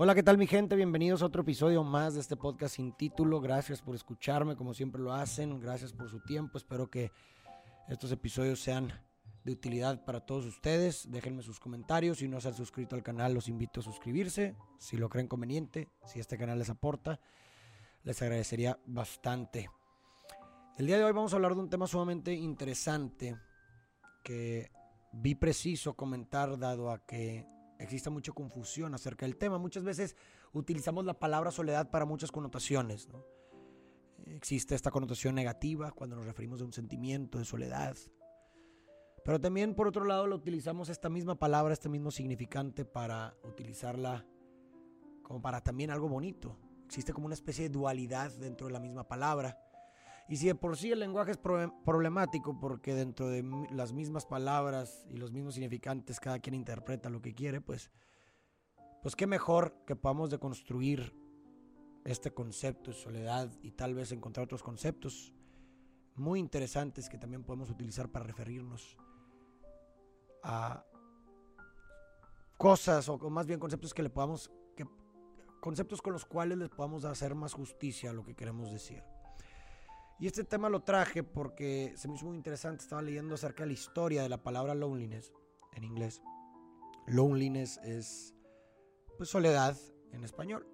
Hola, ¿qué tal mi gente? Bienvenidos a otro episodio más de este podcast sin título. Gracias por escucharme como siempre lo hacen. Gracias por su tiempo. Espero que estos episodios sean de utilidad para todos ustedes. Déjenme sus comentarios. Si no se han suscrito al canal, los invito a suscribirse. Si lo creen conveniente, si este canal les aporta, les agradecería bastante. El día de hoy vamos a hablar de un tema sumamente interesante que vi preciso comentar dado a que existe mucha confusión acerca del tema. Muchas veces utilizamos la palabra soledad para muchas connotaciones. Existe esta connotación negativa cuando nos referimos a un sentimiento de soledad. Pero también por otro lado lo utilizamos esta misma palabra, este mismo significante para utilizarla como para también algo bonito. Existe como una especie de dualidad dentro de la misma palabra. Y si de por sí el lenguaje es problemático porque dentro de las mismas palabras y los mismos significantes cada quien interpreta lo que quiere, pues, pues qué mejor que podamos deconstruir este concepto de soledad y tal vez encontrar otros conceptos muy interesantes que también podemos utilizar para referirnos a cosas o más bien conceptos que le podamos conceptos con los cuales les podamos hacer más justicia a lo que queremos decir. Y este tema lo traje porque se me hizo muy interesante. Estaba leyendo acerca de la historia de la palabra loneliness en inglés. Loneliness es pues soledad en español.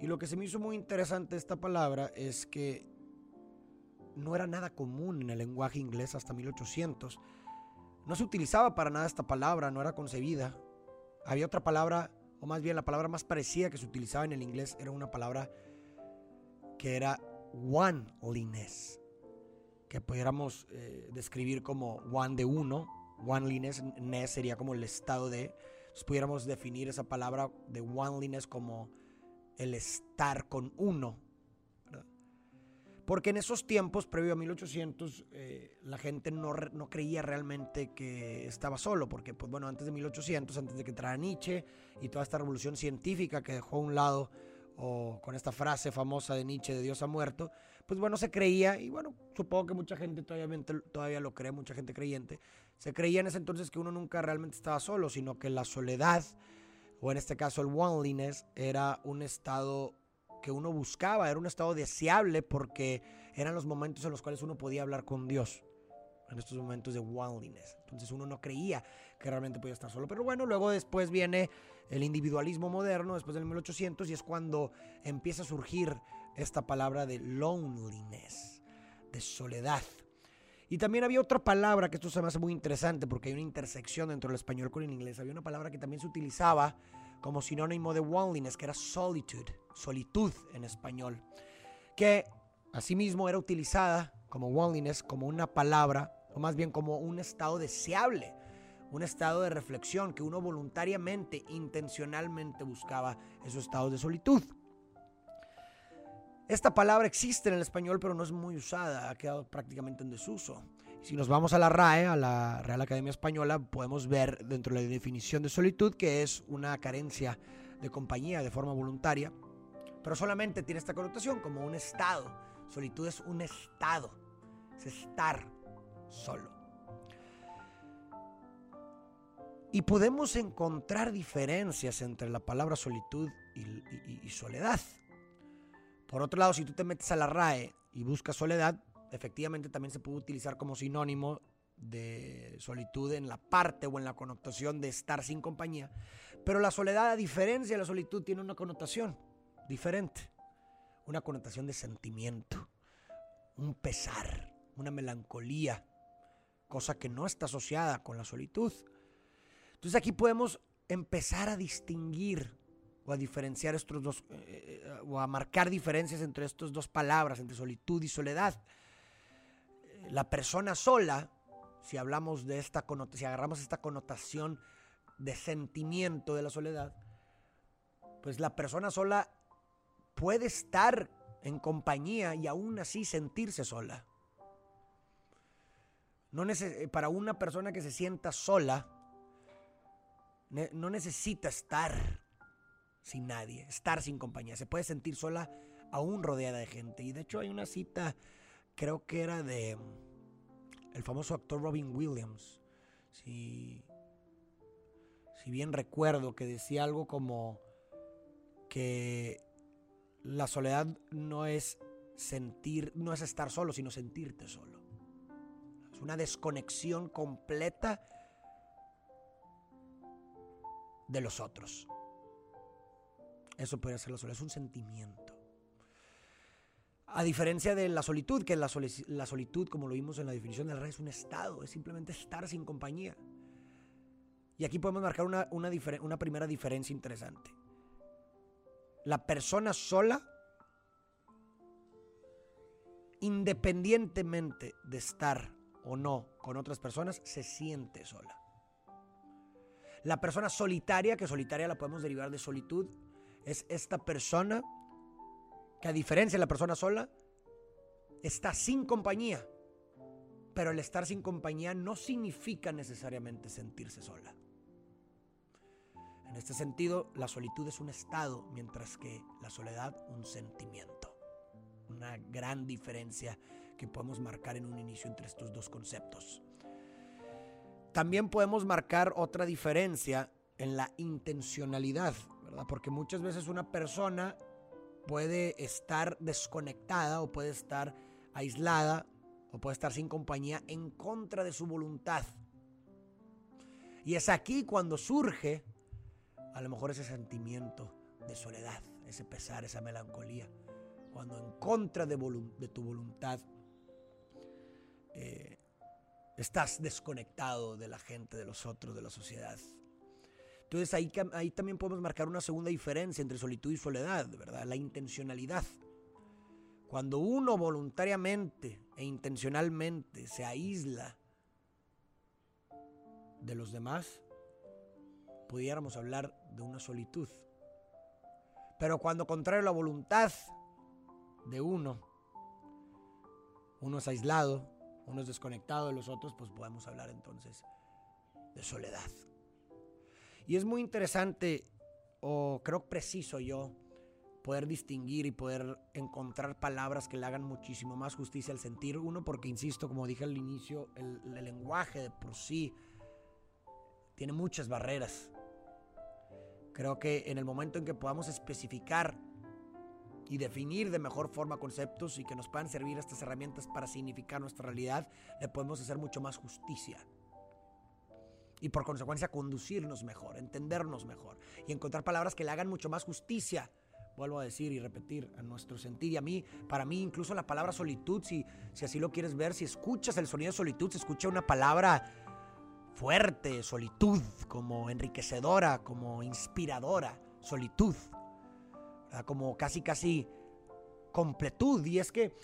Y lo que se me hizo muy interesante esta palabra es que no era nada común en el lenguaje inglés hasta 1800. No se utilizaba para nada esta palabra, no era concebida. Había otra palabra, o más bien la palabra más parecida que se utilizaba en el inglés era una palabra que era oneliness, que pudiéramos eh, describir como one de uno, oneliness, ness sería como el estado de, pudiéramos definir esa palabra de oneliness como el estar con uno. Porque en esos tiempos, previo a 1800, eh, la gente no, no, creía realmente que estaba solo, porque pues bueno, antes de 1800, antes de que entrara Nietzsche y toda esta revolución científica que dejó a un lado o con esta frase famosa de Nietzsche de Dios ha muerto, pues bueno, se creía, y bueno, supongo que mucha gente todavía, todavía lo cree, mucha gente creyente, se creía en ese entonces que uno nunca realmente estaba solo, sino que la soledad, o en este caso el loneliness, era un estado que uno buscaba, era un estado deseable porque eran los momentos en los cuales uno podía hablar con Dios en estos momentos de loneliness. Entonces uno no creía que realmente podía estar solo. Pero bueno, luego después viene el individualismo moderno, después del 1800, y es cuando empieza a surgir esta palabra de loneliness, de soledad. Y también había otra palabra que esto se me hace muy interesante porque hay una intersección dentro del español con el inglés. Había una palabra que también se utilizaba como sinónimo de loneliness, que era solitude, solitud en español, que asimismo era utilizada como loneliness como una palabra, o más bien como un estado deseable un estado de reflexión, que uno voluntariamente, intencionalmente buscaba esos estados de solitud. Esta palabra existe en el español, pero no es muy usada, ha quedado prácticamente en desuso. Si nos vamos a la RAE, a la Real Academia Española, podemos ver dentro de la definición de solitud que es una carencia de compañía de forma voluntaria, pero solamente tiene esta connotación como un estado. Solitud es un estado, es estar solo. Y podemos encontrar diferencias entre la palabra solitud y, soledad. Por otro lado, si tú te metes a la RAE y buscas soledad, efectivamente también se puede utilizar como sinónimo de solitud en la parte o en la connotación de estar sin compañía. Pero la soledad, a diferencia de la solitud, tiene una connotación diferente. Una connotación de sentimiento, un pesar, una melancolía, cosa que no está asociada con la solitud. Entonces aquí podemos empezar a distinguir o a diferenciar estos dos, eh, eh, o a marcar diferencias entre estas dos palabras, entre solitud y soledad. La persona sola, si hablamos de esta si agarramos esta connotación de sentimiento de la soledad, pues la persona sola puede estar en compañía y aún así sentirse sola. No para una persona que se sienta sola, no necesita estar sin nadie, estar sin compañía. Se puede sentir sola aún rodeada de gente. Y de hecho hay una cita, creo que era de el famoso actor Robin Williams. Si, si bien recuerdo que decía algo como que la soledad no es sentir, no es estar solo, sino sentirte solo. Es una desconexión completa de los otros. Eso puede ser la soledad, es un sentimiento. A diferencia de la solitud, que la, solitud, como lo vimos en la definición del rey, es un estado, es simplemente estar sin compañía. Y aquí podemos marcar una, una primera diferencia interesante. La persona sola, independientemente de estar o no con otras personas, se siente sola. La persona solitaria, que solitaria la podemos derivar de solitud, es esta persona que a diferencia de la persona sola, está sin compañía. Pero el estar sin compañía no significa necesariamente sentirse sola. En este sentido, la solitud es un estado, mientras que la soledad un sentimiento. Una gran diferencia que podemos marcar en un inicio entre estos dos conceptos. También podemos marcar otra diferencia en la intencionalidad, ¿verdad? Porque muchas veces una persona puede estar desconectada o puede estar aislada o puede estar sin compañía en contra de su voluntad. Y es aquí cuando surge a lo mejor ese sentimiento de soledad, ese pesar, esa melancolía. Cuando en contra de, tu voluntad eh, estás desconectado de la gente, de los otros, de la sociedad. Entonces ahí, ahí también podemos marcar una segunda diferencia entre solitud y soledad, ¿verdad? La intencionalidad. Cuando uno voluntariamente e intencionalmente se aísla de los demás, pudiéramos hablar de una solitud. Pero cuando contrario a la voluntad de uno, uno es aislado, uno es desconectado de los otros, pues podemos hablar entonces de soledad. Y es muy interesante, o creo preciso yo, poder distinguir y poder encontrar palabras que le hagan muchísimo más justicia al sentir. Uno, porque, insisto, como dije al inicio, el, el lenguaje de por sí tiene muchas barreras. Creo que en el momento en que podamos especificar y definir de mejor forma conceptos y que nos puedan servir estas herramientas para significar nuestra realidad, le podemos hacer mucho más justicia y por consecuencia conducirnos mejor, entendernos mejor y encontrar palabras que le hagan mucho más justicia. Vuelvo a decir y repetir a nuestro sentir y a mí, para mí incluso la palabra solitud, si, si así lo quieres ver, si escuchas el sonido de solitud, se escucha una palabra fuerte, solitud, como enriquecedora, como inspiradora, solitud, como casi casi completud. Y es que,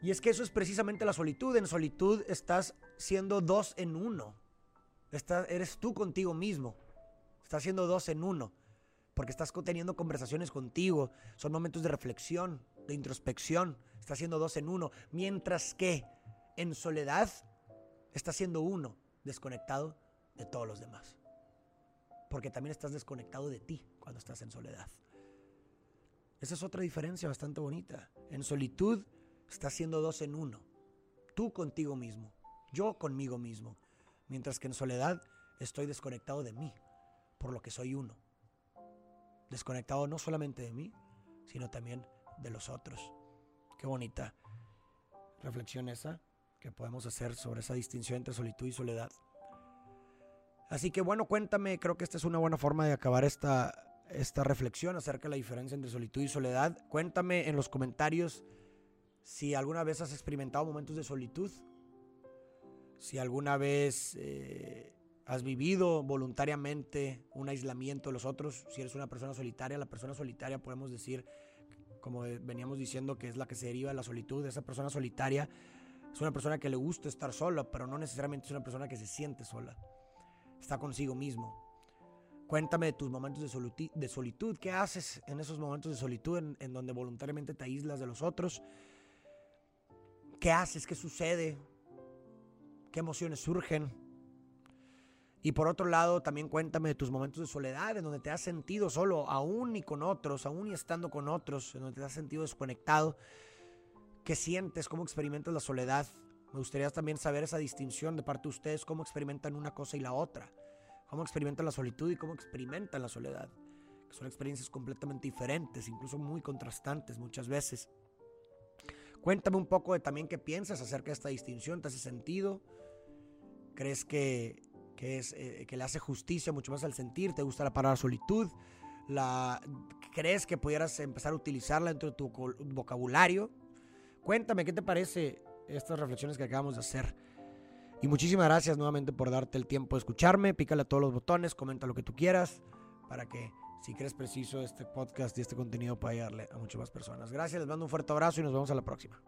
y es que eso es precisamente la solitud. En solitud estás siendo dos en uno eres tú contigo mismo. Estás haciendo dos en uno. Porque estás teniendo conversaciones contigo. Son momentos de reflexión, de introspección. Estás haciendo dos en uno. Mientras que en soledad estás siendo uno, desconectado de todos los demás. Porque también estás desconectado de ti cuando estás en soledad. Esa es otra diferencia bastante bonita. En solitud estás siendo dos en uno. Tú contigo mismo. Yo conmigo mismo mientras que en soledad estoy desconectado de mí, por lo que soy uno. Desconectado no solamente de mí, sino también de los otros. Qué bonita reflexión esa que podemos hacer sobre esa distinción entre solitud y soledad. Así que bueno, cuéntame, creo que esta es una buena forma de acabar esta, esta reflexión acerca de la diferencia entre solitud y soledad. Cuéntame en los comentarios si alguna vez has experimentado momentos de solitud si alguna vez eh, has vivido voluntariamente un aislamiento de los otros, si eres una persona solitaria, la persona solitaria podemos decir, como veníamos diciendo, que es la que se deriva de la solitud, esa persona solitaria es una persona que le gusta estar sola, pero no necesariamente es una persona que se siente sola, está consigo mismo. Cuéntame de tus momentos de, solitud, ¿qué haces en esos momentos de solitud en, en donde voluntariamente te aíslas de los otros? ¿Qué haces? ¿Qué sucede? qué emociones surgen. Y por otro lado, también cuéntame de tus momentos de soledad, en donde te has sentido solo, aún y con otros, aún y estando con otros, en donde te has sentido desconectado. ¿Qué sientes? ¿Cómo experimentas la soledad? Me gustaría también saber esa distinción de parte de ustedes, cómo experimentan una cosa y la otra. Cómo experimentan la solitud y cómo experimentan la soledad. que son experiencias completamente diferentes, incluso muy contrastantes muchas veces. Cuéntame un poco de también qué piensas acerca de esta distinción, ¿te hace sentido? ¿Crees que, es, eh, que le hace justicia mucho más al sentir? ¿Te gusta la palabra solitud? La, ¿Crees que pudieras empezar a utilizarla dentro de tu vocabulario? Cuéntame, ¿qué te parece estas reflexiones que acabamos de hacer? Y muchísimas gracias nuevamente por darte el tiempo de escucharme. Pícale a todos los botones, comenta lo que tú quieras para que si crees preciso este podcast y este contenido pueda llegarle a muchas más personas. Gracias, les mando un fuerte abrazo y nos vemos a la próxima.